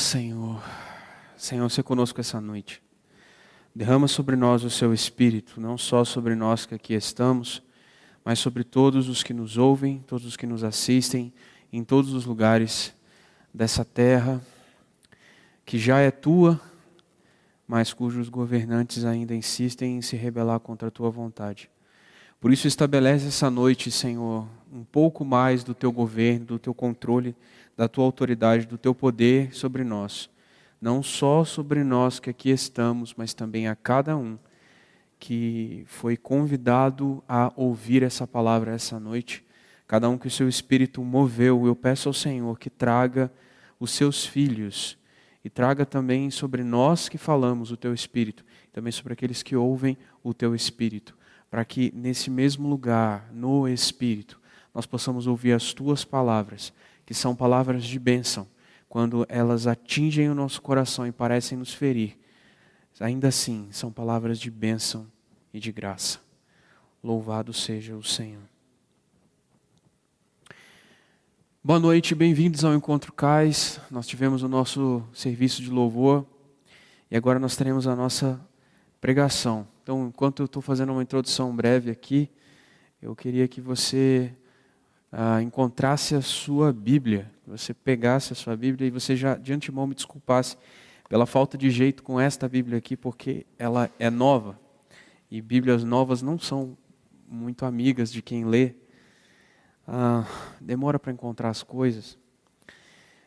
Senhor, Senhor, seja conosco essa noite. Derrama sobre nós o seu Espírito, não só sobre nós que aqui estamos, mas sobre todos os que nos ouvem, todos os que nos assistem, em todos os lugares dessa terra, que já é tua, mas cujos governantes ainda insistem em se rebelar contra a tua vontade. Por isso, estabelece essa noite, Senhor, um pouco mais do teu governo, do teu controle, da tua autoridade, do teu poder sobre nós. Não só sobre nós que aqui estamos, mas também a cada um que foi convidado a ouvir essa palavra essa noite, cada um que o seu espírito moveu, eu peço ao Senhor que traga os seus filhos e traga também sobre nós que falamos o teu espírito, também sobre aqueles que ouvem o teu espírito, para que nesse mesmo lugar, no espírito, nós possamos ouvir as tuas palavras, que são palavras de bênção quando elas atingem o nosso coração e parecem nos ferir, ainda assim são palavras de bênção e de graça. Louvado seja o Senhor. Boa noite, bem-vindos ao Encontro Cais. Nós tivemos o nosso serviço de louvor e agora nós teremos a nossa pregação. Então, enquanto eu estou fazendo uma introdução breve aqui, eu queria que você ah, encontrasse a sua Bíblia, que você pegasse a sua Bíblia e você já de antemão me desculpasse pela falta de jeito com esta Bíblia aqui, porque ela é nova e Bíblias novas não são muito amigas de quem lê. Ah, demora para encontrar as coisas.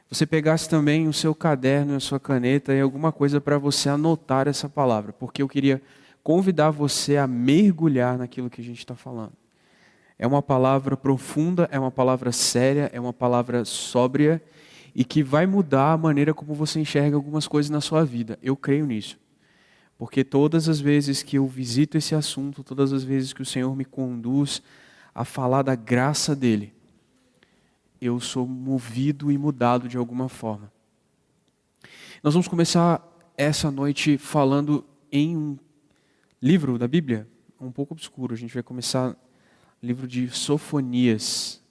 Você pegasse também o seu caderno e a sua caneta e alguma coisa para você anotar essa palavra, porque eu queria convidar você a mergulhar naquilo que a gente está falando. É uma palavra profunda, é uma palavra séria, é uma palavra sóbria e que vai mudar a maneira como você enxerga algumas coisas na sua vida. Eu creio nisso. Porque todas as vezes que eu visito esse assunto, todas as vezes que o Senhor me conduz a falar da graça dele, eu sou movido e mudado de alguma forma. Nós vamos começar essa noite falando em um livro da Bíblia, um pouco obscuro. A gente vai começar livro de Sofonias.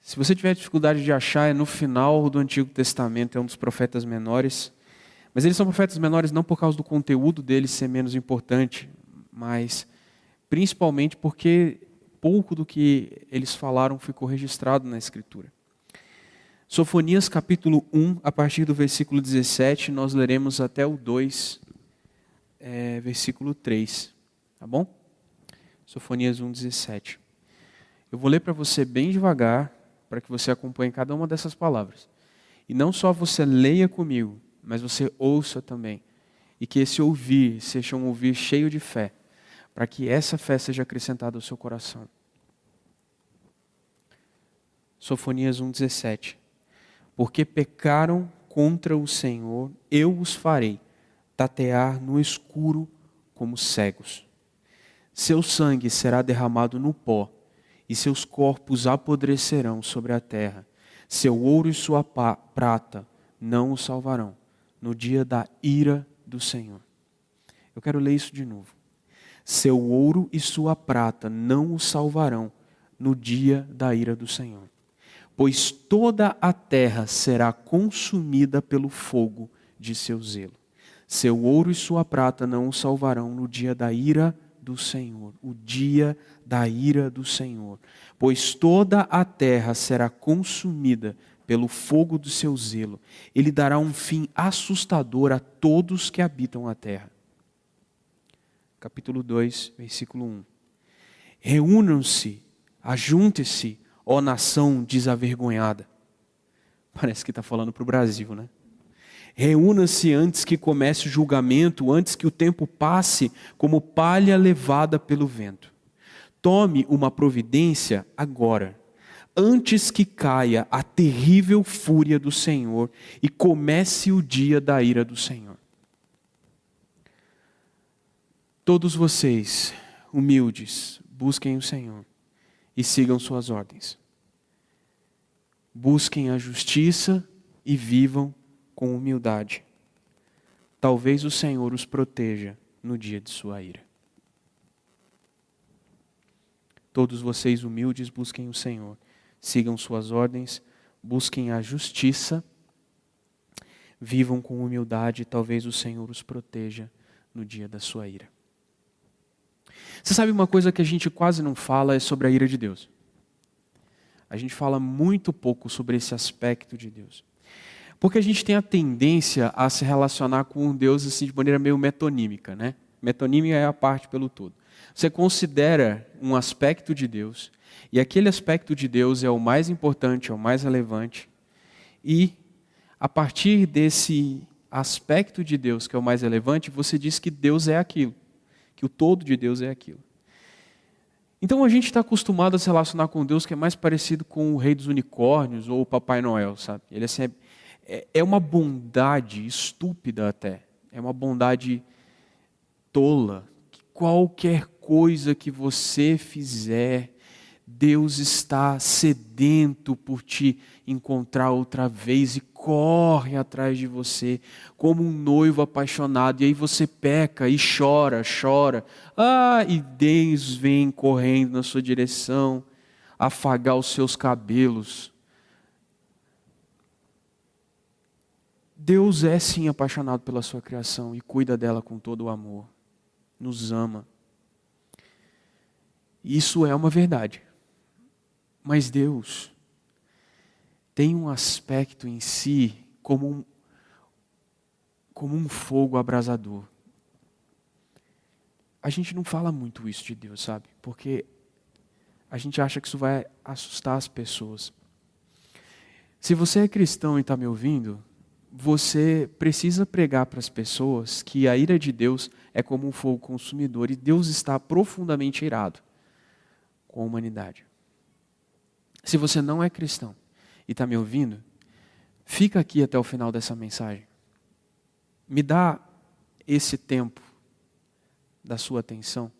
Se você tiver dificuldade de achar, é no final do Antigo Testamento, é um dos profetas menores. Mas eles são profetas menores não por causa do conteúdo deles ser menos importante, mas principalmente porque pouco do que eles falaram ficou registrado na Escritura. Sofonias capítulo 1, a partir do versículo 17, nós leremos até o 2, é, versículo 3. Tá bom? Sofonias 1,17. Eu vou ler para você bem devagar, para que você acompanhe cada uma dessas palavras. E não só você leia comigo, mas você ouça também. E que esse ouvir seja um ouvir cheio de fé, para que essa fé seja acrescentada ao seu coração. Sofonias 1,17. Porque pecaram contra o Senhor, eu os farei tatear no escuro como cegos. Seu sangue será derramado no pó, e seus corpos apodrecerão sobre a terra. Seu ouro e sua prata não o salvarão no dia da ira do Senhor. Eu quero ler isso de novo. Seu ouro e sua prata não o salvarão no dia da ira do Senhor. Pois toda a terra será consumida pelo fogo de seu zelo. Seu ouro e sua prata não o salvarão no dia da ira do Senhor, o dia da ira do Senhor, pois toda a terra será consumida pelo fogo do seu zelo. Ele dará um fim assustador a todos que habitam a terra. Capítulo 2, versículo 1. Reúnam-se, ajuntem-se, ó nação desavergonhada. Parece que está falando para o Brasil, né? Reúna-se antes que comece o julgamento, antes que o tempo passe como palha levada pelo vento. Tome uma providência agora, antes que caia a terrível fúria do Senhor e comece o dia da ira do Senhor. Todos vocês, humildes, busquem o Senhor e sigam suas ordens. Busquem a justiça e vivam com humildade. Talvez o Senhor os proteja no dia de sua ira. Todos vocês humildes busquem o Senhor, sigam suas ordens, busquem a justiça Vivam com humildade talvez o Senhor os proteja no dia da sua ira. Você sabe uma coisa que a gente quase não fala é sobre a ira de Deus. A gente fala muito pouco sobre esse aspecto de Deus. Porque a gente tem a tendência a se relacionar com Deus assim de maneira meio metonímica, né? Metonímica é a parte pelo todo. Você considera um aspecto de Deus, e aquele aspecto de Deus é o mais importante, é o mais relevante, e a partir desse aspecto de Deus que é o mais relevante, você diz que Deus é aquilo, que o todo de Deus é aquilo. Então a gente está acostumado a se relacionar com Deus que é mais parecido com o rei dos unicórnios ou o Papai Noel, sabe? Ele é, é, é uma bondade estúpida até, é uma bondade tola. Que qualquer coisa que você fizer, Deus está sedento por te encontrar outra vez e corre atrás de você como um noivo apaixonado. E aí você peca e chora, chora. Ah, e Deus vem correndo na sua direção, afagar os seus cabelos. Deus é sim apaixonado pela sua criação e cuida dela com todo o amor. Nos ama. Isso é uma verdade. Mas Deus tem um aspecto em si como um, como um fogo abrasador. A gente não fala muito isso de Deus, sabe? Porque a gente acha que isso vai assustar as pessoas. Se você é cristão e está me ouvindo, você precisa pregar para as pessoas que a ira de Deus é como um fogo consumidor e Deus está profundamente irado com a humanidade. Se você não é cristão, e está me ouvindo, fica aqui até o final dessa mensagem. Me dá esse tempo da sua atenção.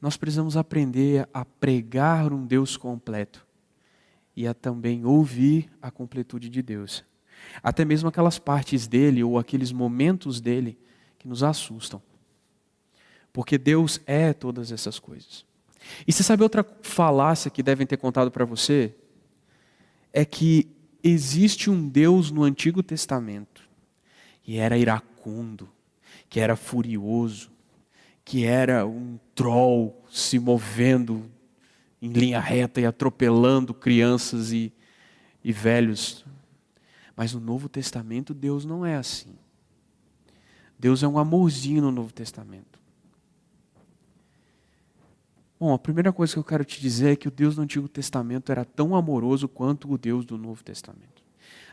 Nós precisamos aprender a pregar um Deus completo e a também ouvir a completude de Deus. Até mesmo aquelas partes dele ou aqueles momentos dele que nos assustam. Porque Deus é todas essas coisas. E você sabe outra falácia que devem ter contado para você? É que existe um Deus no Antigo Testamento que era iracundo, que era furioso, que era um troll se movendo em linha reta e atropelando crianças e, e velhos. Mas no Novo Testamento Deus não é assim. Deus é um amorzinho no Novo Testamento. Bom, a primeira coisa que eu quero te dizer é que o Deus do Antigo Testamento era tão amoroso quanto o Deus do Novo Testamento.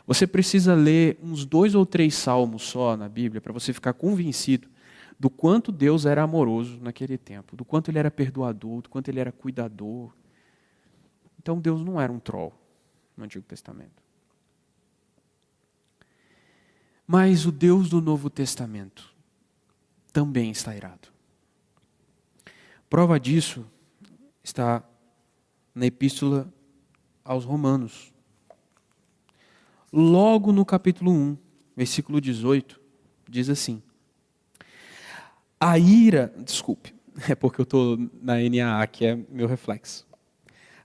Você precisa ler uns dois ou três salmos só na Bíblia para você ficar convencido do quanto Deus era amoroso naquele tempo, do quanto ele era perdoador, do quanto ele era cuidador. Então Deus não era um troll no Antigo Testamento. Mas o Deus do Novo Testamento também está irado. Prova disso está na Epístola aos Romanos. Logo no capítulo 1, versículo 18, diz assim: A ira, desculpe, é porque eu estou na NAA, que é meu reflexo.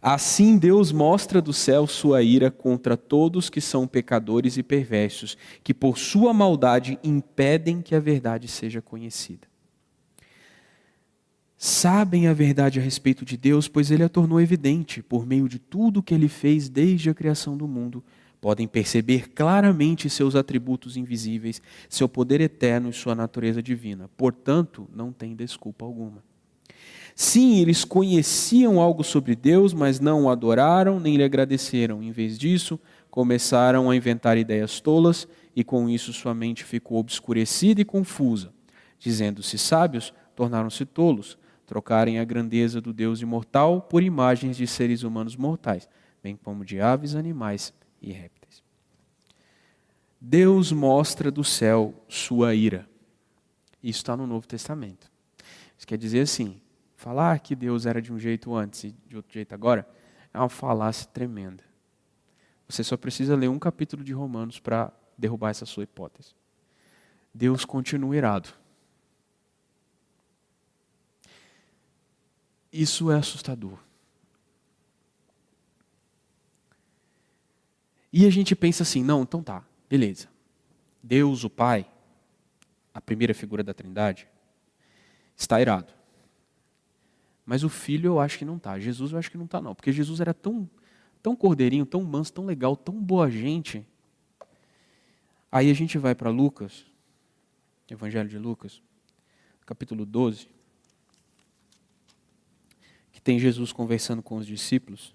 Assim Deus mostra do céu sua ira contra todos que são pecadores e perversos, que por sua maldade impedem que a verdade seja conhecida sabem a verdade a respeito de Deus, pois ele a tornou evidente por meio de tudo que ele fez desde a criação do mundo. Podem perceber claramente seus atributos invisíveis, seu poder eterno e sua natureza divina. Portanto, não tem desculpa alguma. Sim, eles conheciam algo sobre Deus, mas não o adoraram nem lhe agradeceram. Em vez disso, começaram a inventar ideias tolas e com isso sua mente ficou obscurecida e confusa. Dizendo-se sábios, tornaram-se tolos trocarem a grandeza do Deus imortal por imagens de seres humanos mortais, bem como de aves, animais e répteis. Deus mostra do céu sua ira. Isso está no Novo Testamento. Isso quer dizer assim: falar que Deus era de um jeito antes e de outro jeito agora é uma falácia tremenda. Você só precisa ler um capítulo de Romanos para derrubar essa sua hipótese. Deus continua irado. Isso é assustador. E a gente pensa assim: não, então tá, beleza. Deus, o Pai, a primeira figura da Trindade, está irado. Mas o filho eu acho que não está. Jesus eu acho que não está, não. Porque Jesus era tão, tão cordeirinho, tão manso, tão legal, tão boa gente. Aí a gente vai para Lucas, Evangelho de Lucas, capítulo 12, que tem Jesus conversando com os discípulos.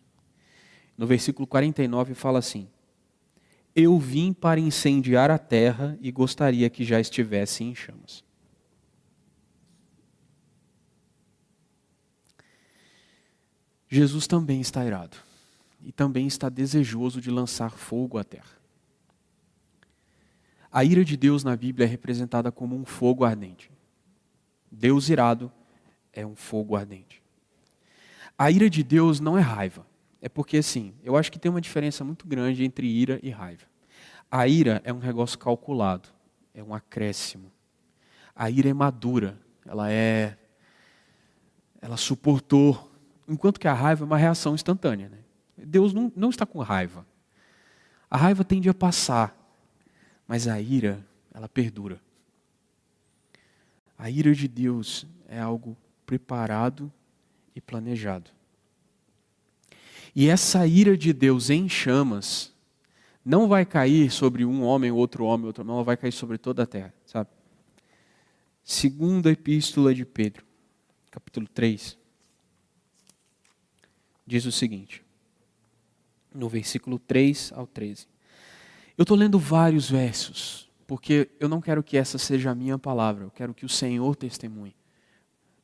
No versículo 49 fala assim: Eu vim para incendiar a terra e gostaria que já estivesse em chamas. Jesus também está irado e também está desejoso de lançar fogo à terra. A ira de Deus na Bíblia é representada como um fogo ardente. Deus irado é um fogo ardente. A ira de Deus não é raiva. É porque, assim, eu acho que tem uma diferença muito grande entre ira e raiva. A ira é um negócio calculado, é um acréscimo. A ira é madura, ela é. Ela suportou Enquanto que a raiva é uma reação instantânea. Né? Deus não, não está com raiva. A raiva tende a passar, mas a ira, ela perdura. A ira de Deus é algo preparado e planejado. E essa ira de Deus em chamas não vai cair sobre um homem, outro homem, outro não, ela vai cair sobre toda a terra, sabe? Segunda epístola de Pedro, capítulo 3 diz o seguinte, no versículo 3 ao 13. Eu estou lendo vários versos, porque eu não quero que essa seja a minha palavra, eu quero que o Senhor testemunhe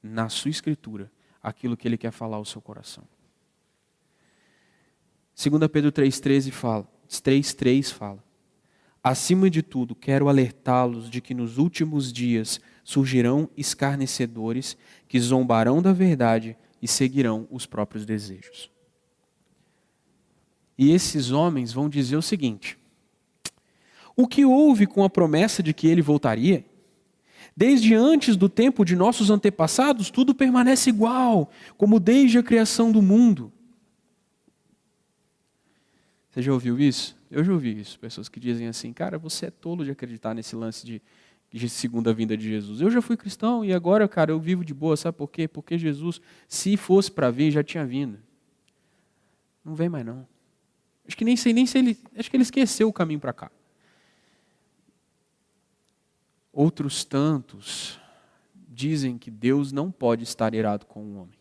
na sua escritura aquilo que Ele quer falar ao seu coração. 2 Pedro 3,13 fala, 3,3 fala, Acima de tudo, quero alertá-los de que nos últimos dias surgirão escarnecedores que zombarão da verdade e seguirão os próprios desejos. E esses homens vão dizer o seguinte: o que houve com a promessa de que ele voltaria? Desde antes do tempo de nossos antepassados, tudo permanece igual, como desde a criação do mundo. Você já ouviu isso? Eu já ouvi isso. Pessoas que dizem assim, cara, você é tolo de acreditar nesse lance de de segunda vinda de Jesus. Eu já fui cristão e agora, cara, eu vivo de boa, sabe por quê? Porque Jesus, se fosse para vir, já tinha vindo. Não vem mais não. Acho que nem sei nem se ele, acho que ele esqueceu o caminho para cá. Outros tantos dizem que Deus não pode estar irado com o homem.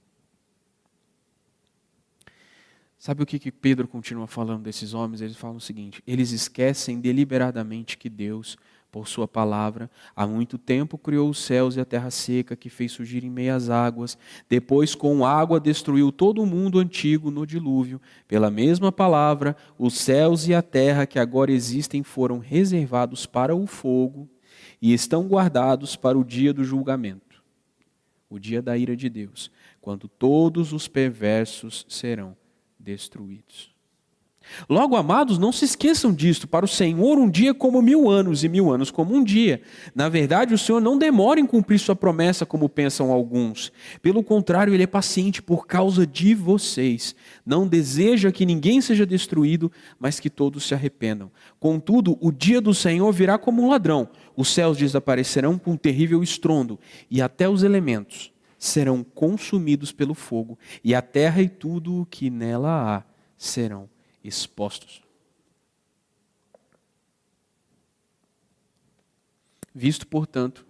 Sabe o que, que Pedro continua falando desses homens? Eles falam o seguinte: eles esquecem deliberadamente que Deus por sua palavra. Há muito tempo criou os céus e a terra seca, que fez surgir em meias águas. Depois, com água, destruiu todo o mundo antigo no dilúvio. Pela mesma palavra, os céus e a terra que agora existem foram reservados para o fogo e estão guardados para o dia do julgamento, o dia da ira de Deus, quando todos os perversos serão destruídos. Logo, amados, não se esqueçam disto. Para o Senhor, um dia como mil anos, e mil anos como um dia. Na verdade, o Senhor não demora em cumprir sua promessa, como pensam alguns. Pelo contrário, Ele é paciente por causa de vocês. Não deseja que ninguém seja destruído, mas que todos se arrependam. Contudo, o dia do Senhor virá como um ladrão. Os céus desaparecerão com um terrível estrondo, e até os elementos serão consumidos pelo fogo, e a terra e tudo o que nela há serão expostos. Visto, portanto,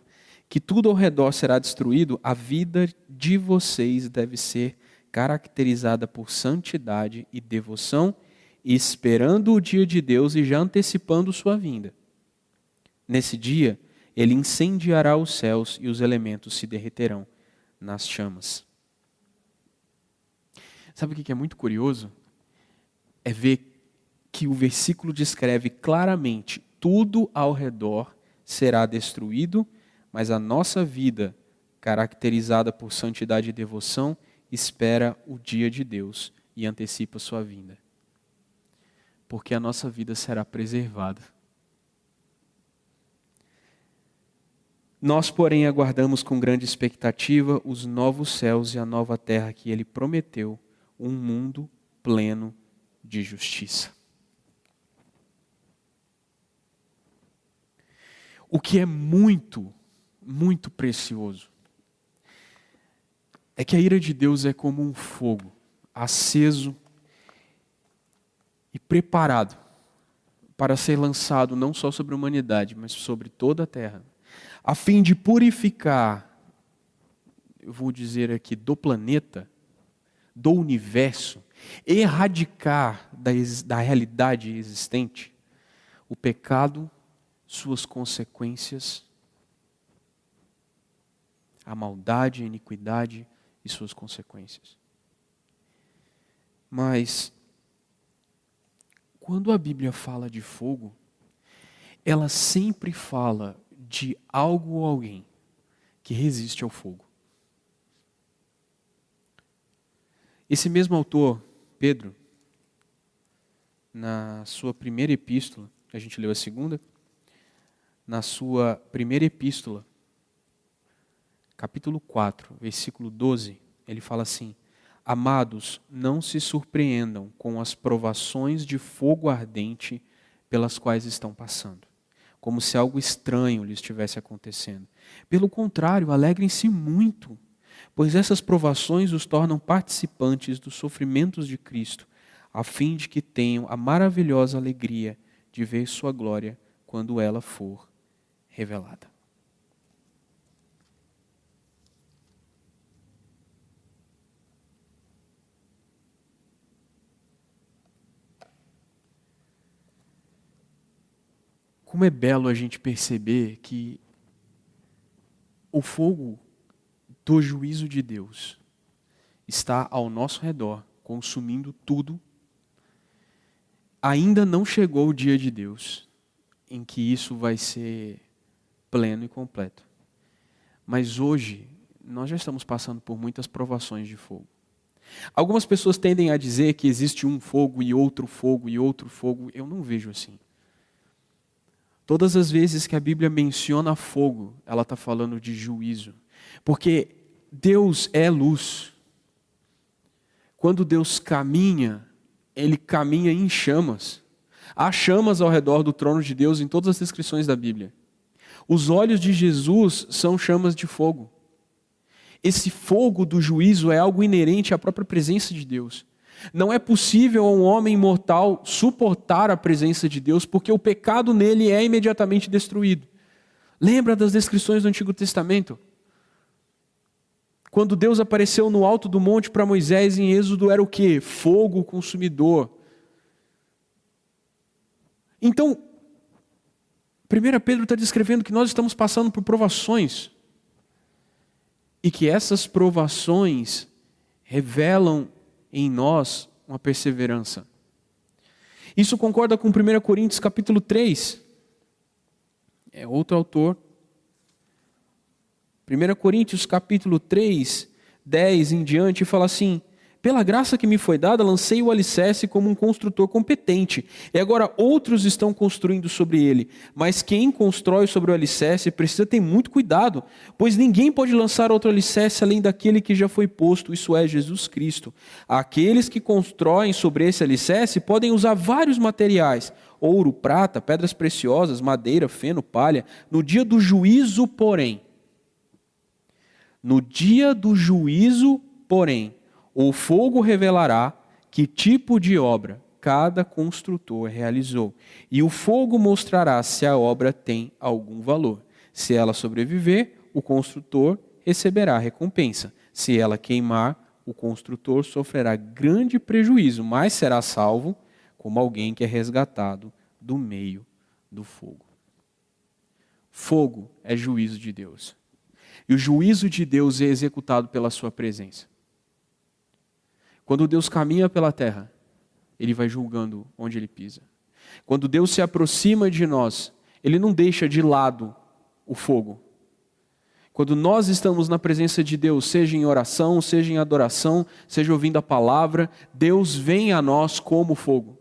que tudo ao redor será destruído, a vida de vocês deve ser caracterizada por santidade e devoção, esperando o dia de Deus e já antecipando sua vinda. Nesse dia, ele incendiará os céus e os elementos se derreterão nas chamas. Sabe o que é muito curioso? é ver que o versículo descreve claramente: tudo ao redor será destruído, mas a nossa vida, caracterizada por santidade e devoção, espera o dia de Deus e antecipa sua vinda. Porque a nossa vida será preservada. Nós, porém, aguardamos com grande expectativa os novos céus e a nova terra que ele prometeu, um mundo pleno de justiça. O que é muito, muito precioso é que a ira de Deus é como um fogo aceso e preparado para ser lançado não só sobre a humanidade, mas sobre toda a terra a fim de purificar, eu vou dizer aqui, do planeta, do universo, erradicar da, da realidade existente o pecado, suas consequências, a maldade, a iniquidade e suas consequências. Mas, quando a Bíblia fala de fogo, ela sempre fala de algo ou alguém que resiste ao fogo. Esse mesmo autor, Pedro, na sua primeira epístola, a gente leu a segunda, na sua primeira epístola, capítulo 4, versículo 12, ele fala assim: Amados, não se surpreendam com as provações de fogo ardente pelas quais estão passando, como se algo estranho lhes estivesse acontecendo. Pelo contrário, alegrem-se muito, pois essas provações os tornam participantes dos sofrimentos de Cristo, a fim de que tenham a maravilhosa alegria de ver Sua glória quando ela for revelada. Como é belo a gente perceber que o fogo do juízo de Deus está ao nosso redor, consumindo tudo. Ainda não chegou o dia de Deus em que isso vai ser pleno e completo. Mas hoje, nós já estamos passando por muitas provações de fogo. Algumas pessoas tendem a dizer que existe um fogo e outro fogo e outro fogo. Eu não vejo assim. Todas as vezes que a Bíblia menciona fogo, ela está falando de juízo. Porque Deus é luz. Quando Deus caminha, ele caminha em chamas. Há chamas ao redor do trono de Deus em todas as descrições da Bíblia. Os olhos de Jesus são chamas de fogo. Esse fogo do juízo é algo inerente à própria presença de Deus. Não é possível a um homem mortal suportar a presença de Deus, porque o pecado nele é imediatamente destruído. Lembra das descrições do Antigo Testamento? Quando Deus apareceu no alto do monte para Moisés em Êxodo, era o que? Fogo consumidor. Então, 1 Pedro está descrevendo que nós estamos passando por provações. E que essas provações revelam em nós uma perseverança. Isso concorda com 1 Coríntios capítulo 3. É outro autor. 1 Coríntios capítulo 3, 10 em diante, fala assim: pela graça que me foi dada, lancei o alicerce como um construtor competente. E agora outros estão construindo sobre ele. Mas quem constrói sobre o alicerce precisa ter muito cuidado, pois ninguém pode lançar outro alicerce além daquele que já foi posto, isso é, Jesus Cristo. Aqueles que constroem sobre esse alicerce podem usar vários materiais: ouro, prata, pedras preciosas, madeira, feno, palha. No dia do juízo, porém. No dia do juízo, porém o fogo revelará que tipo de obra cada construtor realizou, e o fogo mostrará se a obra tem algum valor. Se ela sobreviver, o construtor receberá recompensa. Se ela queimar, o construtor sofrerá grande prejuízo, mas será salvo como alguém que é resgatado do meio do fogo. Fogo é juízo de Deus. E o juízo de Deus é executado pela sua presença. Quando Deus caminha pela terra, ele vai julgando onde ele pisa. Quando Deus se aproxima de nós, ele não deixa de lado o fogo. Quando nós estamos na presença de Deus, seja em oração, seja em adoração, seja ouvindo a palavra, Deus vem a nós como fogo.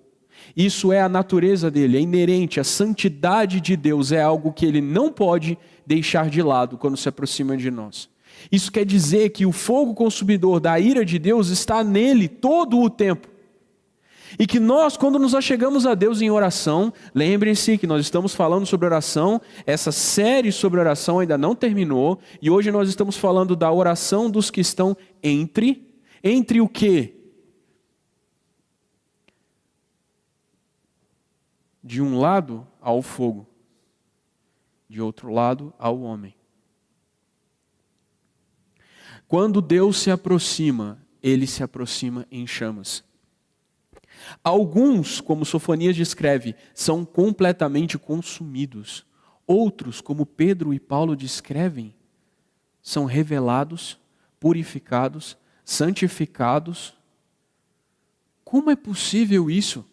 Isso é a natureza dele, é inerente, a santidade de Deus é algo que ele não pode deixar de lado quando se aproxima de nós. Isso quer dizer que o fogo consumidor da ira de Deus está nele todo o tempo. E que nós, quando nos achegamos a Deus em oração, lembrem-se que nós estamos falando sobre oração, essa série sobre oração ainda não terminou, e hoje nós estamos falando da oração dos que estão entre. Entre o quê? De um lado ao fogo, de outro lado ao homem. Quando Deus se aproxima, ele se aproxima em chamas. Alguns, como Sofonias descreve, são completamente consumidos. Outros, como Pedro e Paulo descrevem, são revelados, purificados, santificados. Como é possível isso?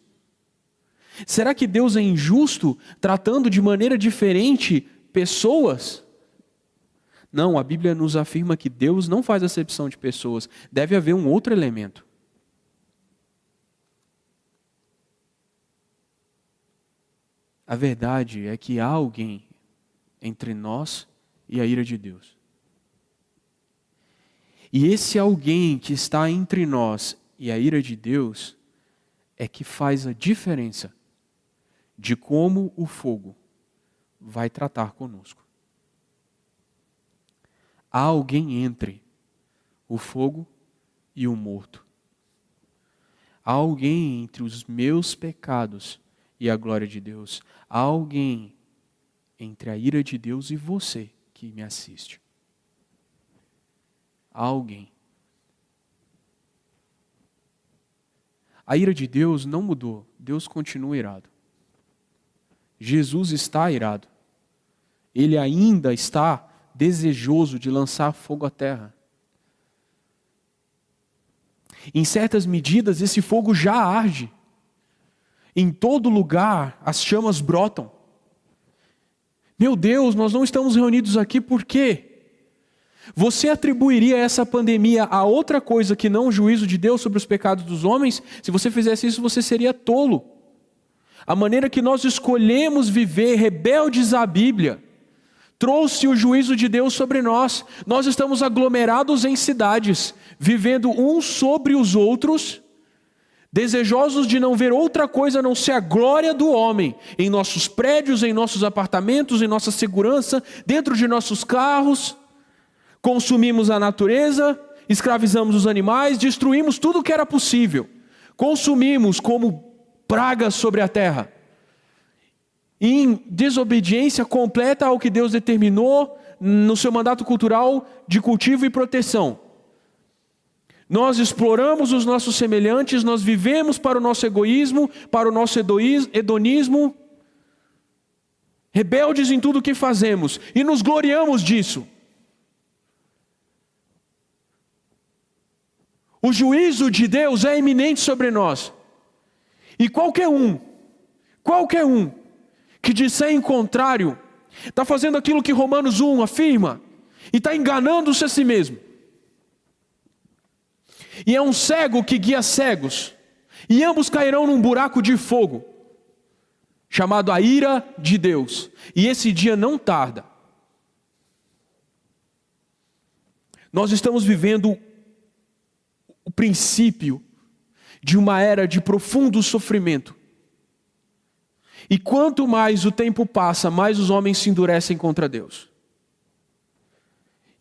Será que Deus é injusto tratando de maneira diferente pessoas? Não, a Bíblia nos afirma que Deus não faz acepção de pessoas. Deve haver um outro elemento. A verdade é que há alguém entre nós e a ira de Deus. E esse alguém que está entre nós e a ira de Deus é que faz a diferença de como o fogo vai tratar conosco. Há alguém entre o fogo e o morto. Há alguém entre os meus pecados e a glória de Deus. Há alguém entre a ira de Deus e você que me assiste. Há alguém. A ira de Deus não mudou, Deus continua irado. Jesus está irado. Ele ainda está desejoso de lançar fogo à terra. Em certas medidas, esse fogo já arde. Em todo lugar as chamas brotam. Meu Deus, nós não estamos reunidos aqui por quê? Você atribuiria essa pandemia a outra coisa que não o juízo de Deus sobre os pecados dos homens? Se você fizesse isso, você seria tolo. A maneira que nós escolhemos viver rebeldes à Bíblia trouxe o juízo de Deus sobre nós. Nós estamos aglomerados em cidades, vivendo uns sobre os outros desejosos de não ver outra coisa a não ser a glória do homem em nossos prédios, em nossos apartamentos, em nossa segurança, dentro de nossos carros. Consumimos a natureza, escravizamos os animais, destruímos tudo o que era possível. Consumimos como pragas sobre a terra. Em desobediência completa ao que Deus determinou no seu mandato cultural de cultivo e proteção. Nós exploramos os nossos semelhantes, nós vivemos para o nosso egoísmo, para o nosso hedonismo, rebeldes em tudo o que fazemos e nos gloriamos disso. O juízo de Deus é iminente sobre nós. E qualquer um, qualquer um que disser em contrário, está fazendo aquilo que Romanos 1 afirma e está enganando-se a si mesmo. E é um cego que guia cegos, e ambos cairão num buraco de fogo, chamado a ira de Deus, e esse dia não tarda. Nós estamos vivendo o princípio de uma era de profundo sofrimento. E quanto mais o tempo passa, mais os homens se endurecem contra Deus.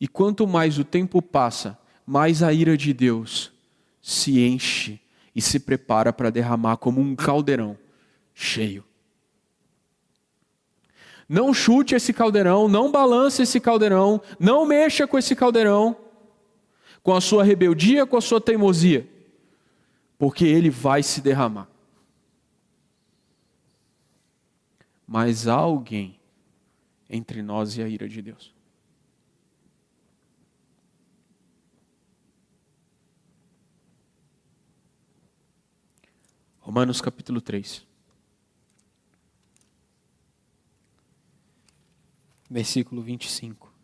E quanto mais o tempo passa, mais a ira de Deus se enche e se prepara para derramar como um caldeirão cheio. Não chute esse caldeirão, não balance esse caldeirão, não mexa com esse caldeirão, com a sua rebeldia, com a sua teimosia, porque ele vai se derramar. Mas há alguém entre nós e a ira de Deus. Romanos capítulo 3. Versículo 25.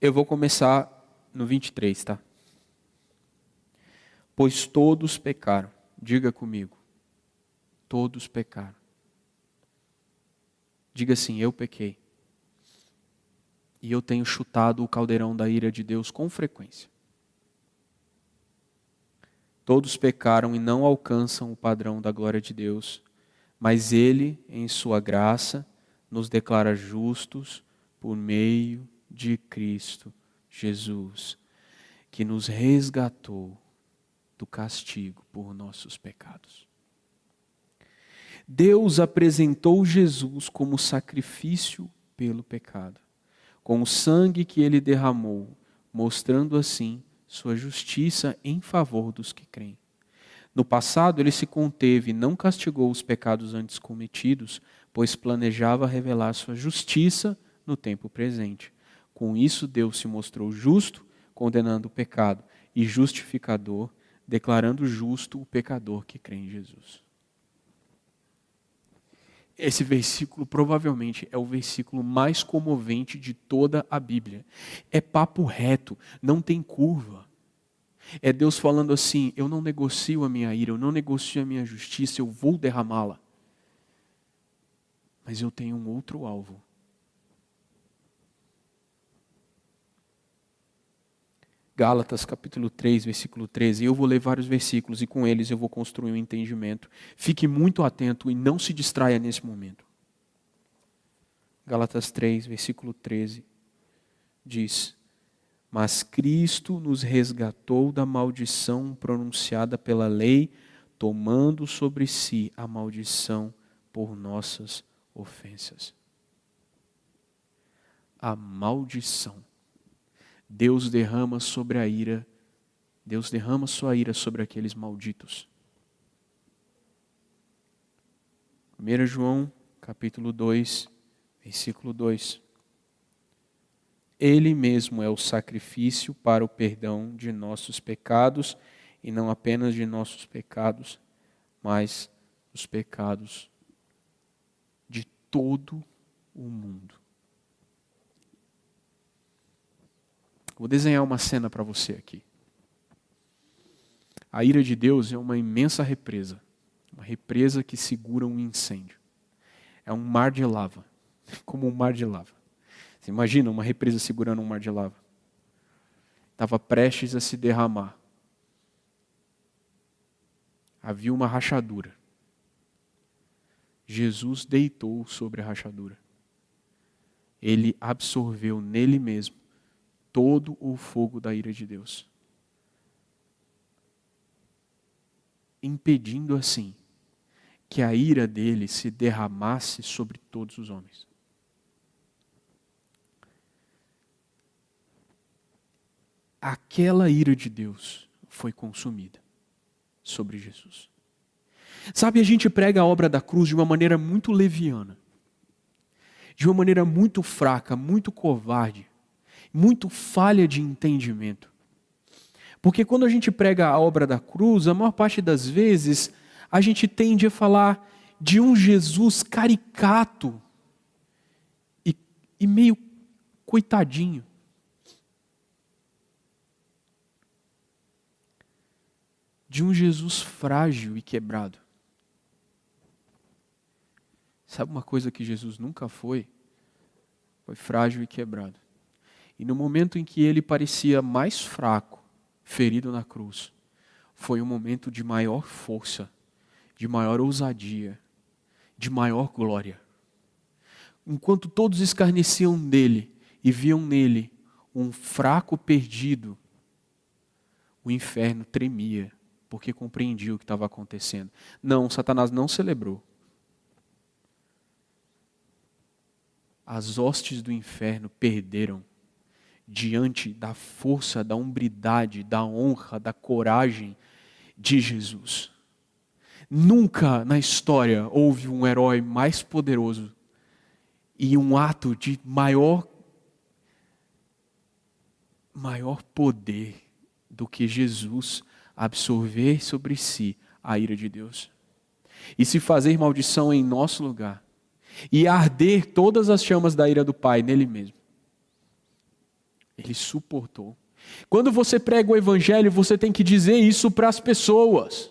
Eu vou começar no 23, tá? Pois todos pecaram. Diga comigo. Todos pecaram. Diga assim: Eu pequei. E eu tenho chutado o caldeirão da ira de Deus com frequência. Todos pecaram e não alcançam o padrão da glória de Deus, mas Ele, em Sua graça, nos declara justos por meio de Cristo Jesus, que nos resgatou do castigo por nossos pecados. Deus apresentou Jesus como sacrifício pelo pecado, com o sangue que ele derramou, mostrando assim sua justiça em favor dos que creem. No passado, ele se conteve e não castigou os pecados antes cometidos, pois planejava revelar sua justiça no tempo presente. Com isso, Deus se mostrou justo, condenando o pecado, e justificador, declarando justo o pecador que crê em Jesus. Esse versículo provavelmente é o versículo mais comovente de toda a Bíblia. É papo reto, não tem curva. É Deus falando assim: eu não negocio a minha ira, eu não negocio a minha justiça, eu vou derramá-la. Mas eu tenho um outro alvo. Gálatas capítulo 3, versículo 13. Eu vou ler vários versículos e com eles eu vou construir um entendimento. Fique muito atento e não se distraia nesse momento. Gálatas 3, versículo 13 diz: Mas Cristo nos resgatou da maldição pronunciada pela lei, tomando sobre si a maldição por nossas ofensas. A maldição Deus derrama sobre a ira, Deus derrama sua ira sobre aqueles malditos. 1 João, capítulo 2, versículo 2. Ele mesmo é o sacrifício para o perdão de nossos pecados, e não apenas de nossos pecados, mas os pecados de todo o mundo. Vou desenhar uma cena para você aqui. A ira de Deus é uma imensa represa, uma represa que segura um incêndio. É um mar de lava, como um mar de lava. Você imagina uma represa segurando um mar de lava? Estava prestes a se derramar. Havia uma rachadura. Jesus deitou sobre a rachadura. Ele absorveu nele mesmo todo o fogo da ira de Deus. Impedindo assim que a ira dele se derramasse sobre todos os homens. Aquela ira de Deus foi consumida sobre Jesus. Sabe, a gente prega a obra da cruz de uma maneira muito leviana, de uma maneira muito fraca, muito covarde muito falha de entendimento. Porque quando a gente prega a obra da cruz, a maior parte das vezes a gente tende a falar de um Jesus caricato e, e meio coitadinho. De um Jesus frágil e quebrado. Sabe uma coisa que Jesus nunca foi? Foi frágil e quebrado. E no momento em que ele parecia mais fraco, ferido na cruz, foi um momento de maior força, de maior ousadia, de maior glória. Enquanto todos escarneciam dele e viam nele um fraco perdido, o inferno tremia, porque compreendia o que estava acontecendo. Não, Satanás não celebrou. As hostes do inferno perderam diante da força, da umbridade, da honra, da coragem de Jesus. Nunca na história houve um herói mais poderoso e um ato de maior maior poder do que Jesus absorver sobre si a ira de Deus e se fazer maldição em nosso lugar e arder todas as chamas da ira do Pai nele mesmo. Ele suportou. Quando você prega o Evangelho, você tem que dizer isso para as pessoas.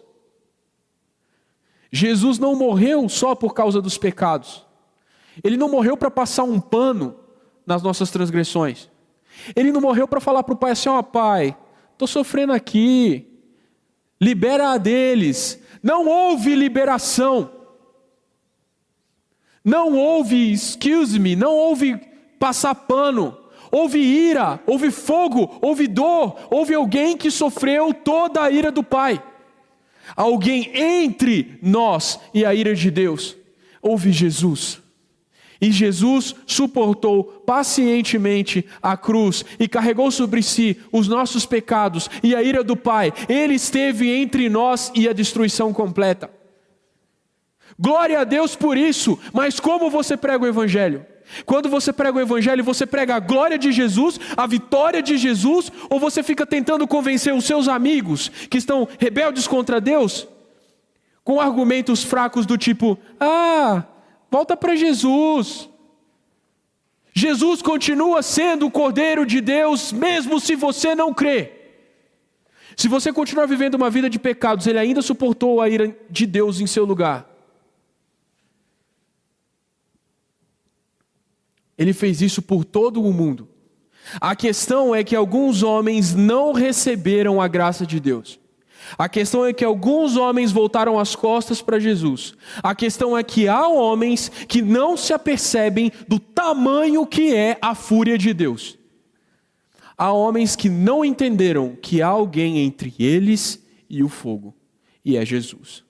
Jesus não morreu só por causa dos pecados. Ele não morreu para passar um pano nas nossas transgressões. Ele não morreu para falar para o pai assim: ó, oh, pai, estou sofrendo aqui. libera a deles. Não houve liberação. Não houve, excuse me, não houve passar pano. Houve ira, houve fogo, houve dor, houve alguém que sofreu toda a ira do Pai. Alguém entre nós e a ira de Deus. Houve Jesus. E Jesus suportou pacientemente a cruz e carregou sobre si os nossos pecados e a ira do Pai. Ele esteve entre nós e a destruição completa. Glória a Deus por isso, mas como você prega o Evangelho? Quando você prega o Evangelho, você prega a glória de Jesus, a vitória de Jesus, ou você fica tentando convencer os seus amigos que estão rebeldes contra Deus, com argumentos fracos do tipo: ah, volta para Jesus. Jesus continua sendo o Cordeiro de Deus, mesmo se você não crê. Se você continuar vivendo uma vida de pecados, ele ainda suportou a ira de Deus em seu lugar. Ele fez isso por todo o mundo. A questão é que alguns homens não receberam a graça de Deus. A questão é que alguns homens voltaram as costas para Jesus. A questão é que há homens que não se apercebem do tamanho que é a fúria de Deus. Há homens que não entenderam que há alguém entre eles e o fogo, e é Jesus.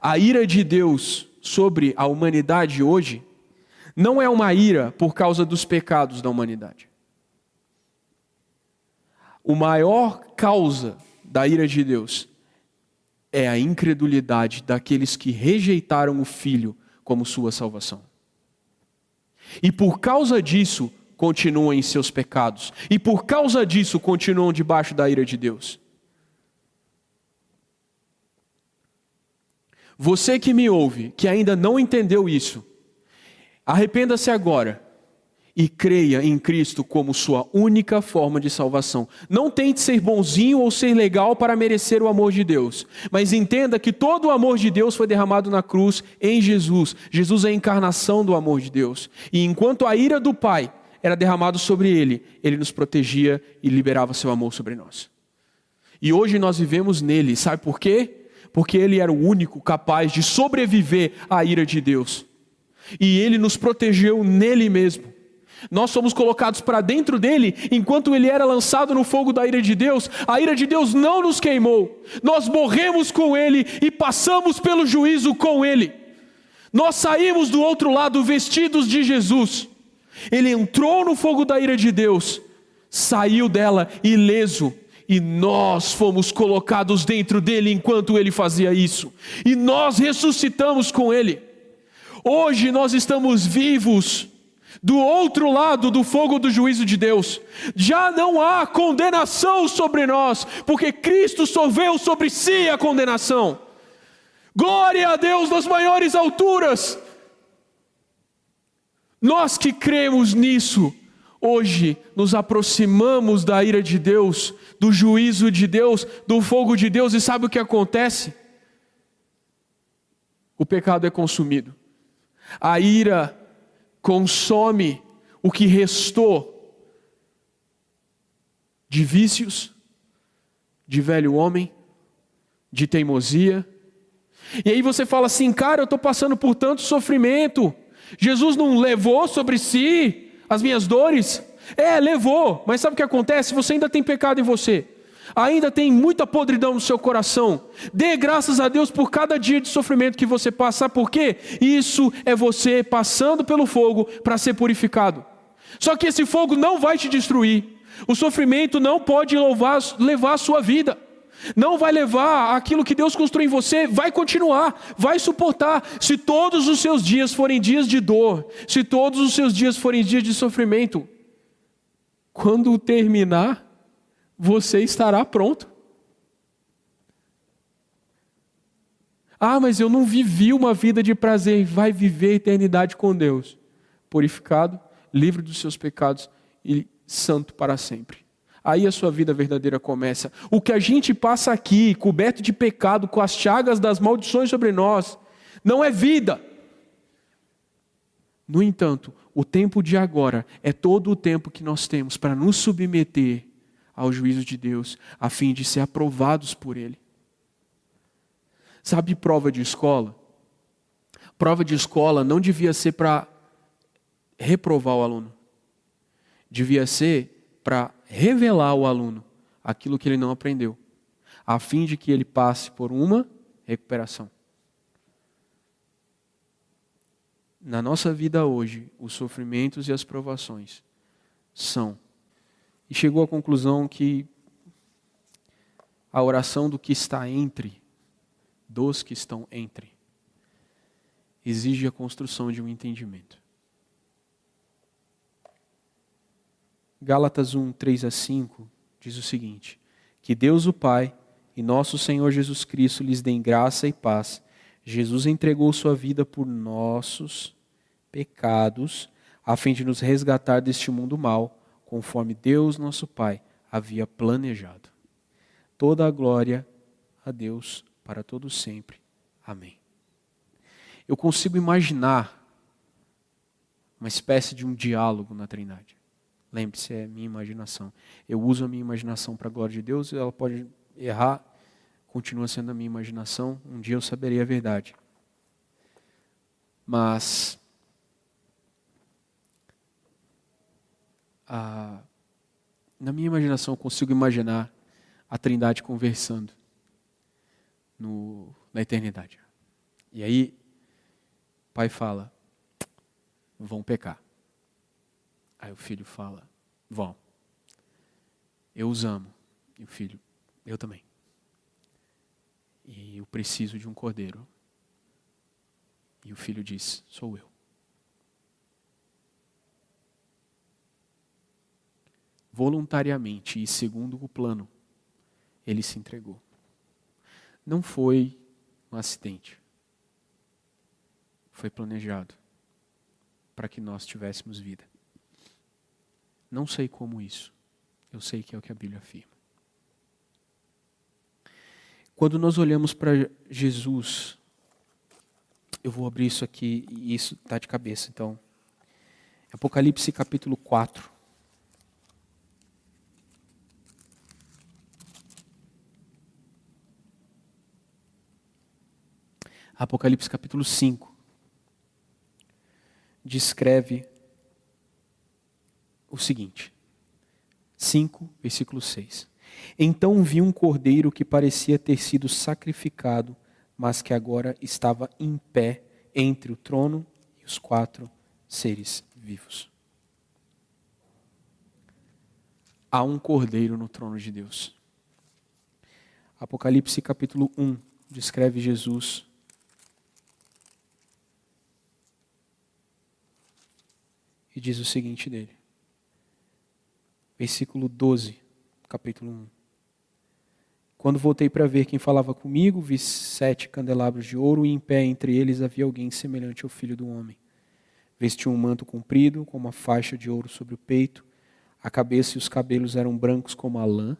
A ira de Deus sobre a humanidade hoje não é uma ira por causa dos pecados da humanidade. O maior causa da ira de Deus é a incredulidade daqueles que rejeitaram o Filho como sua salvação. E por causa disso, continuam em seus pecados. E por causa disso, continuam debaixo da ira de Deus. Você que me ouve, que ainda não entendeu isso, Arrependa-se agora e creia em Cristo como sua única forma de salvação. Não tente ser bonzinho ou ser legal para merecer o amor de Deus, mas entenda que todo o amor de Deus foi derramado na cruz em Jesus. Jesus é a encarnação do amor de Deus. E enquanto a ira do Pai era derramado sobre ele, ele nos protegia e liberava seu amor sobre nós. E hoje nós vivemos nele, sabe por quê? Porque ele era o único capaz de sobreviver à ira de Deus e ele nos protegeu nele mesmo. Nós somos colocados para dentro dele, enquanto ele era lançado no fogo da ira de Deus, a ira de Deus não nos queimou. Nós morremos com ele e passamos pelo juízo com ele. Nós saímos do outro lado vestidos de Jesus. Ele entrou no fogo da ira de Deus, saiu dela ileso, e nós fomos colocados dentro dele enquanto ele fazia isso, e nós ressuscitamos com ele. Hoje nós estamos vivos do outro lado do fogo do juízo de Deus. Já não há condenação sobre nós, porque Cristo sorveu sobre si a condenação. Glória a Deus nas maiores alturas. Nós que cremos nisso, hoje nos aproximamos da ira de Deus, do juízo de Deus, do fogo de Deus, e sabe o que acontece? O pecado é consumido. A ira consome o que restou de vícios, de velho homem, de teimosia. E aí você fala assim, cara, eu estou passando por tanto sofrimento. Jesus não levou sobre si as minhas dores? É, levou, mas sabe o que acontece? Você ainda tem pecado em você ainda tem muita podridão no seu coração, dê graças a Deus por cada dia de sofrimento que você passa, por quê? Isso é você passando pelo fogo para ser purificado. Só que esse fogo não vai te destruir, o sofrimento não pode levar, levar a sua vida. Não vai levar aquilo que Deus construiu em você, vai continuar, vai suportar. Se todos os seus dias forem dias de dor, se todos os seus dias forem dias de sofrimento, quando terminar, você estará pronto. Ah, mas eu não vivi uma vida de prazer. Vai viver a eternidade com Deus, purificado, livre dos seus pecados e santo para sempre. Aí a sua vida verdadeira começa. O que a gente passa aqui, coberto de pecado, com as chagas das maldições sobre nós, não é vida. No entanto, o tempo de agora é todo o tempo que nós temos para nos submeter ao juízo de Deus, a fim de ser aprovados por Ele. Sabe prova de escola? Prova de escola não devia ser para reprovar o aluno. Devia ser para revelar ao aluno aquilo que ele não aprendeu, a fim de que ele passe por uma recuperação. Na nossa vida hoje, os sofrimentos e as provações são. E chegou à conclusão que a oração do que está entre, dos que estão entre, exige a construção de um entendimento. Gálatas 1, 3 a 5 diz o seguinte: Que Deus o Pai e nosso Senhor Jesus Cristo lhes dê graça e paz. Jesus entregou sua vida por nossos pecados, a fim de nos resgatar deste mundo mal, conforme Deus, nosso Pai, havia planejado. Toda a glória a Deus para todos sempre. Amém. Eu consigo imaginar uma espécie de um diálogo na Trindade. Lembre-se, é minha imaginação. Eu uso a minha imaginação para a glória de Deus, ela pode errar, continua sendo a minha imaginação, um dia eu saberei a verdade. Mas a, na minha imaginação eu consigo imaginar a Trindade conversando no, na eternidade. E aí, o pai fala: vão pecar. Aí o filho fala: Vão. Eu os amo. E o filho: Eu também. E eu preciso de um cordeiro. E o filho diz: Sou eu. Voluntariamente e segundo o plano, ele se entregou. Não foi um acidente. Foi planejado para que nós tivéssemos vida. Não sei como isso. Eu sei que é o que a Bíblia afirma. Quando nós olhamos para Jesus, eu vou abrir isso aqui e isso está de cabeça, então. Apocalipse capítulo 4. Apocalipse capítulo 5 descreve o seguinte: 5, versículo 6. Então vi um cordeiro que parecia ter sido sacrificado, mas que agora estava em pé entre o trono e os quatro seres vivos. Há um cordeiro no trono de Deus. Apocalipse capítulo 1 descreve Jesus e diz o seguinte dele: versículo 12, capítulo 1. Quando voltei para ver quem falava comigo, vi sete candelabros de ouro e em pé entre eles havia alguém semelhante ao filho do homem. Vestia um manto comprido, com uma faixa de ouro sobre o peito. A cabeça e os cabelos eram brancos como a lã,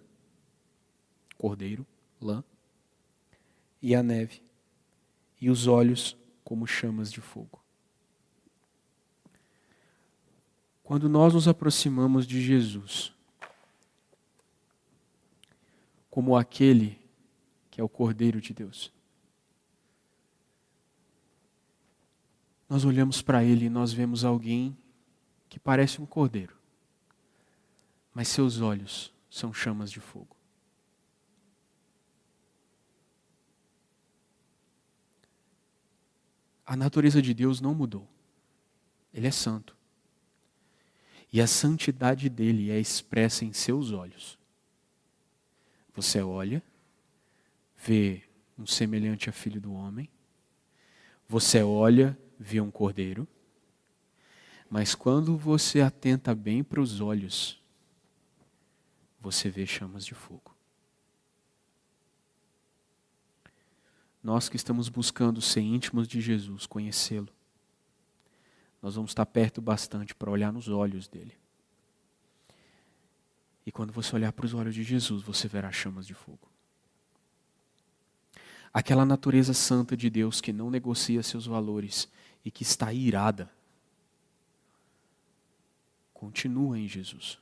cordeiro, lã, e a neve, e os olhos como chamas de fogo. Quando nós nos aproximamos de Jesus, como aquele que é o Cordeiro de Deus, nós olhamos para ele e nós vemos alguém que parece um cordeiro, mas seus olhos são chamas de fogo. A natureza de Deus não mudou. Ele é santo. E a santidade dele é expressa em seus olhos. Você olha, vê um semelhante a filho do homem, você olha, vê um cordeiro, mas quando você atenta bem para os olhos, você vê chamas de fogo. Nós que estamos buscando ser íntimos de Jesus, conhecê-lo, nós vamos estar perto bastante para olhar nos olhos dele. E quando você olhar para os olhos de Jesus, você verá chamas de fogo. Aquela natureza santa de Deus que não negocia seus valores e que está irada, continua em Jesus.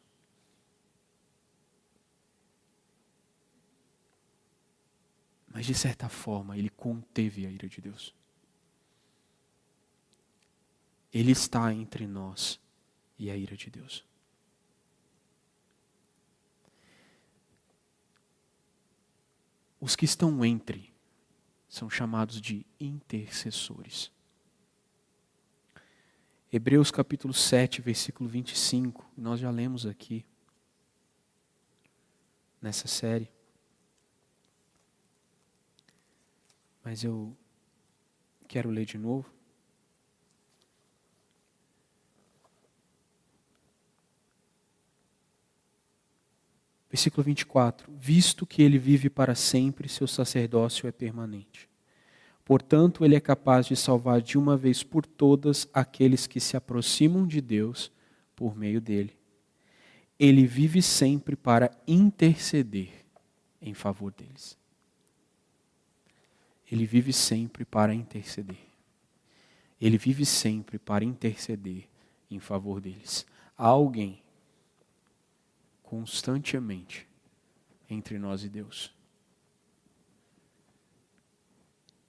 Mas de certa forma, ele conteve a ira de Deus. Ele está entre nós e a ira de Deus. Os que estão entre são chamados de intercessores. Hebreus capítulo 7, versículo 25, nós já lemos aqui nessa série. Mas eu quero ler de novo. Versículo 24: Visto que ele vive para sempre, seu sacerdócio é permanente. Portanto, ele é capaz de salvar de uma vez por todas aqueles que se aproximam de Deus por meio dele. Ele vive sempre para interceder em favor deles. Ele vive sempre para interceder. Ele vive sempre para interceder em favor deles. Há alguém constantemente entre nós e Deus.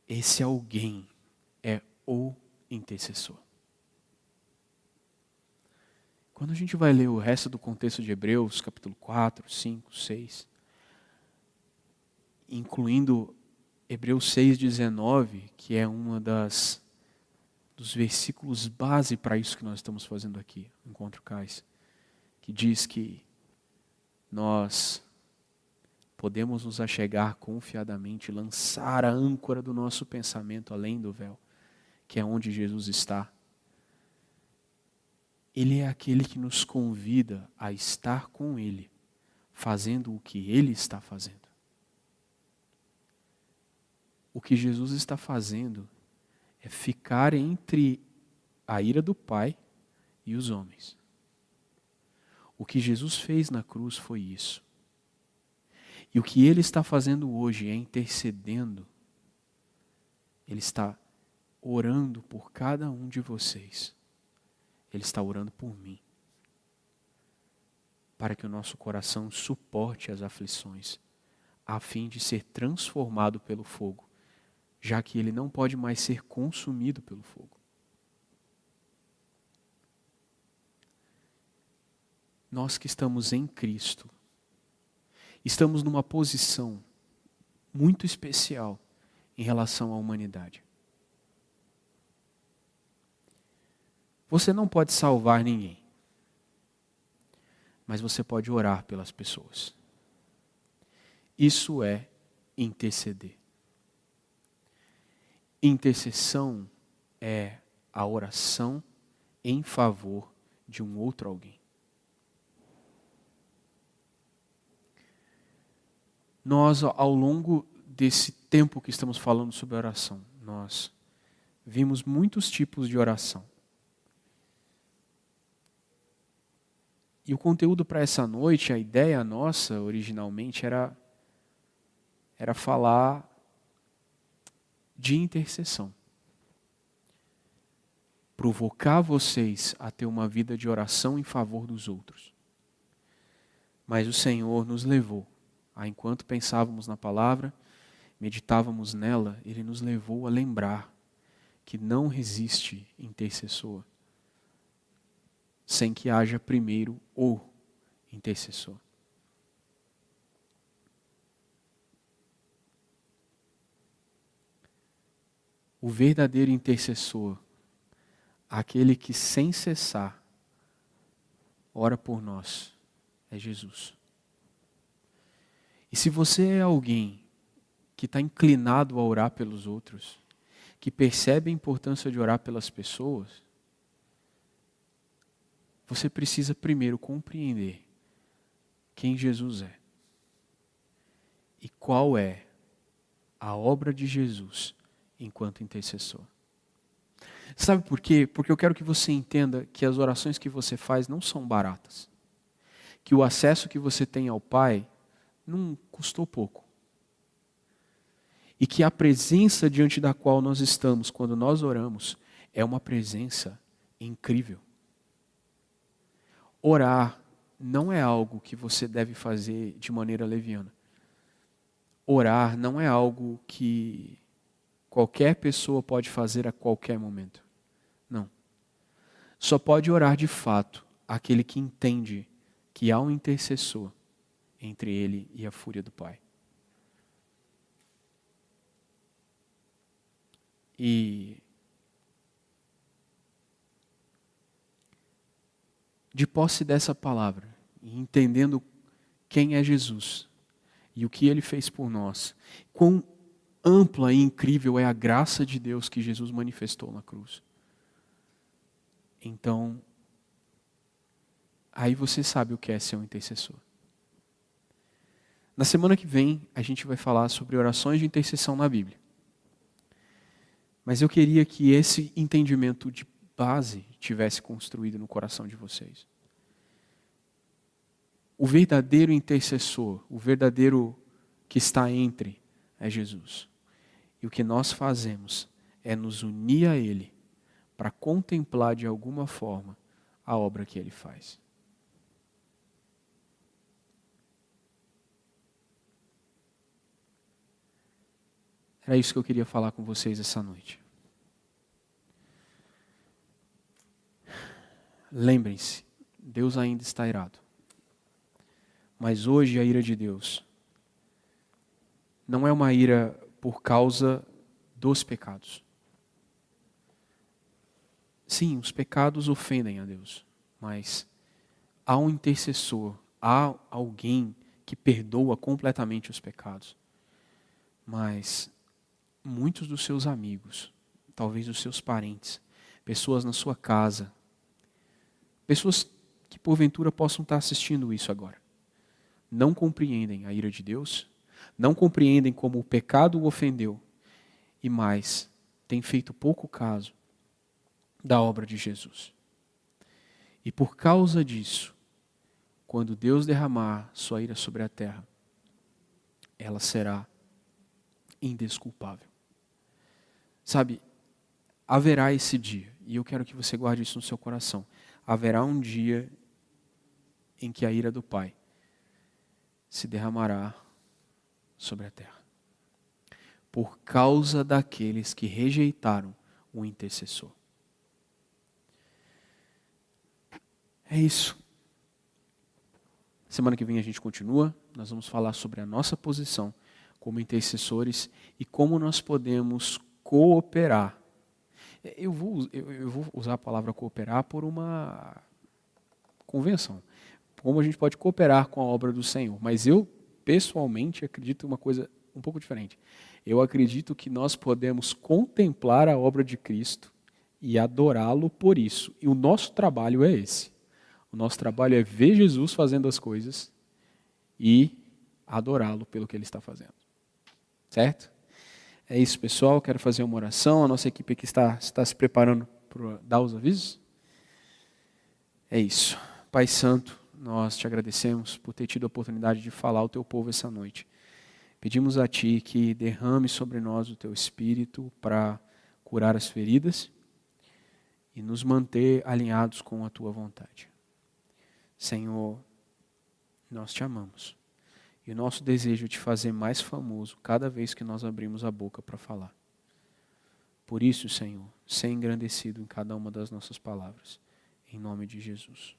Esse alguém é o intercessor. Quando a gente vai ler o resto do contexto de Hebreus, capítulo 4, 5, 6, incluindo Hebreus 6,19, que é uma das dos versículos base para isso que nós estamos fazendo aqui, Encontro Cais, que diz que nós podemos nos achegar confiadamente, lançar a âncora do nosso pensamento além do véu, que é onde Jesus está. Ele é aquele que nos convida a estar com Ele, fazendo o que Ele está fazendo. O que Jesus está fazendo é ficar entre a ira do Pai e os homens. O que Jesus fez na cruz foi isso. E o que ele está fazendo hoje é intercedendo. Ele está orando por cada um de vocês. Ele está orando por mim. Para que o nosso coração suporte as aflições, a fim de ser transformado pelo fogo, já que ele não pode mais ser consumido pelo fogo. Nós que estamos em Cristo, estamos numa posição muito especial em relação à humanidade. Você não pode salvar ninguém, mas você pode orar pelas pessoas. Isso é interceder. Intercessão é a oração em favor de um outro alguém. Nós, ao longo desse tempo que estamos falando sobre oração, nós vimos muitos tipos de oração. E o conteúdo para essa noite, a ideia nossa originalmente era era falar de intercessão. Provocar vocês a ter uma vida de oração em favor dos outros. Mas o Senhor nos levou ah, enquanto pensávamos na palavra, meditávamos nela, ele nos levou a lembrar que não existe intercessor sem que haja primeiro o intercessor. O verdadeiro intercessor, aquele que sem cessar ora por nós, é Jesus. E se você é alguém que está inclinado a orar pelos outros, que percebe a importância de orar pelas pessoas, você precisa primeiro compreender quem Jesus é e qual é a obra de Jesus enquanto intercessor. Sabe por quê? Porque eu quero que você entenda que as orações que você faz não são baratas. Que o acesso que você tem ao Pai não custou pouco. E que a presença diante da qual nós estamos quando nós oramos é uma presença incrível. Orar não é algo que você deve fazer de maneira leviana. orar não é algo que qualquer pessoa pode fazer a qualquer momento. Não. Só pode orar de fato aquele que entende que há um intercessor entre ele e a fúria do Pai. E de posse dessa palavra, entendendo quem é Jesus e o que ele fez por nós, quão ampla e incrível é a graça de Deus que Jesus manifestou na cruz. Então, aí você sabe o que é ser um intercessor. Na semana que vem, a gente vai falar sobre orações de intercessão na Bíblia. Mas eu queria que esse entendimento de base tivesse construído no coração de vocês. O verdadeiro intercessor, o verdadeiro que está entre, é Jesus. E o que nós fazemos é nos unir a Ele para contemplar de alguma forma a obra que Ele faz. Era isso que eu queria falar com vocês essa noite. Lembrem-se, Deus ainda está irado. Mas hoje a ira de Deus não é uma ira por causa dos pecados. Sim, os pecados ofendem a Deus, mas há um intercessor, há alguém que perdoa completamente os pecados. Mas muitos dos seus amigos, talvez os seus parentes, pessoas na sua casa, pessoas que porventura possam estar assistindo isso agora, não compreendem a ira de Deus, não compreendem como o pecado o ofendeu e mais, têm feito pouco caso da obra de Jesus. E por causa disso, quando Deus derramar sua ira sobre a terra, ela será indesculpável. Sabe, haverá esse dia, e eu quero que você guarde isso no seu coração. Haverá um dia em que a ira do Pai se derramará sobre a terra. Por causa daqueles que rejeitaram o intercessor. É isso. Semana que vem a gente continua. Nós vamos falar sobre a nossa posição como intercessores e como nós podemos cooperar. Eu vou, eu vou usar a palavra cooperar por uma convenção. Como a gente pode cooperar com a obra do Senhor. Mas eu, pessoalmente, acredito uma coisa um pouco diferente. Eu acredito que nós podemos contemplar a obra de Cristo e adorá-lo por isso. E o nosso trabalho é esse. O nosso trabalho é ver Jesus fazendo as coisas e adorá-lo pelo que ele está fazendo. Certo? É isso, pessoal. Quero fazer uma oração. A nossa equipe aqui está, está se preparando para dar os avisos. É isso. Pai Santo, nós te agradecemos por ter tido a oportunidade de falar ao teu povo essa noite. Pedimos a Ti que derrame sobre nós o Teu Espírito para curar as feridas e nos manter alinhados com a Tua vontade. Senhor, nós te amamos. E o nosso desejo é te fazer mais famoso cada vez que nós abrimos a boca para falar. Por isso, Senhor, ser engrandecido em cada uma das nossas palavras. Em nome de Jesus.